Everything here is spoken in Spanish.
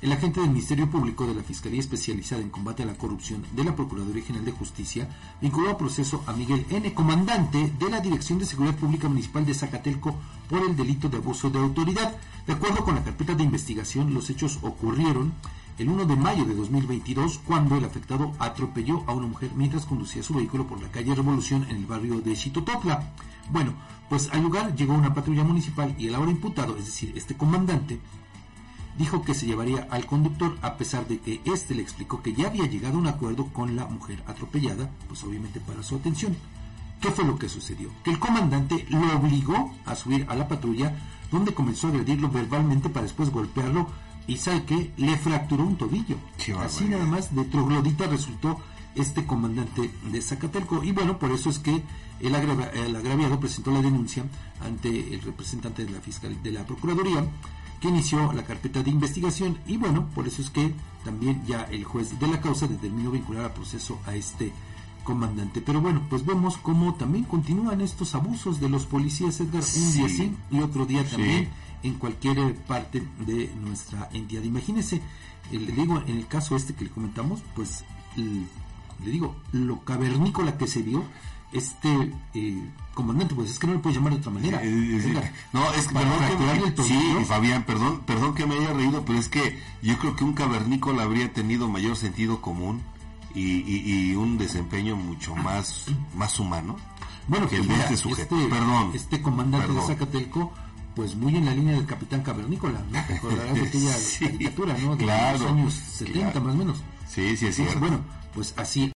el agente del Ministerio Público de la Fiscalía Especializada en Combate a la Corrupción de la Procuraduría General de Justicia vinculó a proceso a Miguel N., comandante de la Dirección de Seguridad Pública Municipal de Zacatelco por el delito de abuso de autoridad. De acuerdo con la carpeta de investigación, los hechos ocurrieron el 1 de mayo de 2022 cuando el afectado atropelló a una mujer mientras conducía su vehículo por la calle Revolución en el barrio de Chitotopla. Bueno, pues al lugar llegó una patrulla municipal y el ahora imputado, es decir, este comandante, dijo que se llevaría al conductor a pesar de que éste le explicó que ya había llegado a un acuerdo con la mujer atropellada, pues obviamente para su atención. ¿Qué fue lo que sucedió? Que el comandante lo obligó a subir a la patrulla donde comenzó a agredirlo verbalmente para después golpearlo y sabe que le fracturó un tobillo. Así nada más de troglodita resultó este comandante de Zacatelco y bueno, por eso es que el, agraviado presentó la denuncia ante el representante de la fiscal de la Procuraduría que inició la carpeta de investigación y bueno, por eso es que también ya el juez de la causa determinó vincular al proceso a este comandante. Pero bueno, pues vemos cómo también continúan estos abusos de los policías, Edgar, un día sí y otro día también en cualquier parte de nuestra entidad. Imagínese, eh, le digo, en el caso este que le comentamos, pues le digo, lo cavernícola que se vio este eh, comandante, pues es que no le puedo llamar de otra manera. no, es que perdón que sí, Fabián, perdón, perdón que me haya reído, pero es que yo creo que un cavernícola habría tenido mayor sentido común y, un desempeño mucho más, más humano. Bueno, que pues el de este sujeto. Este, perdón. Este comandante de Zacatelco pues muy en la línea del Capitán Cavernícola, ¿no? Aquella caricatura, ¿no? De los años 70 más o menos. Sí, sí, sí. Bueno, pues así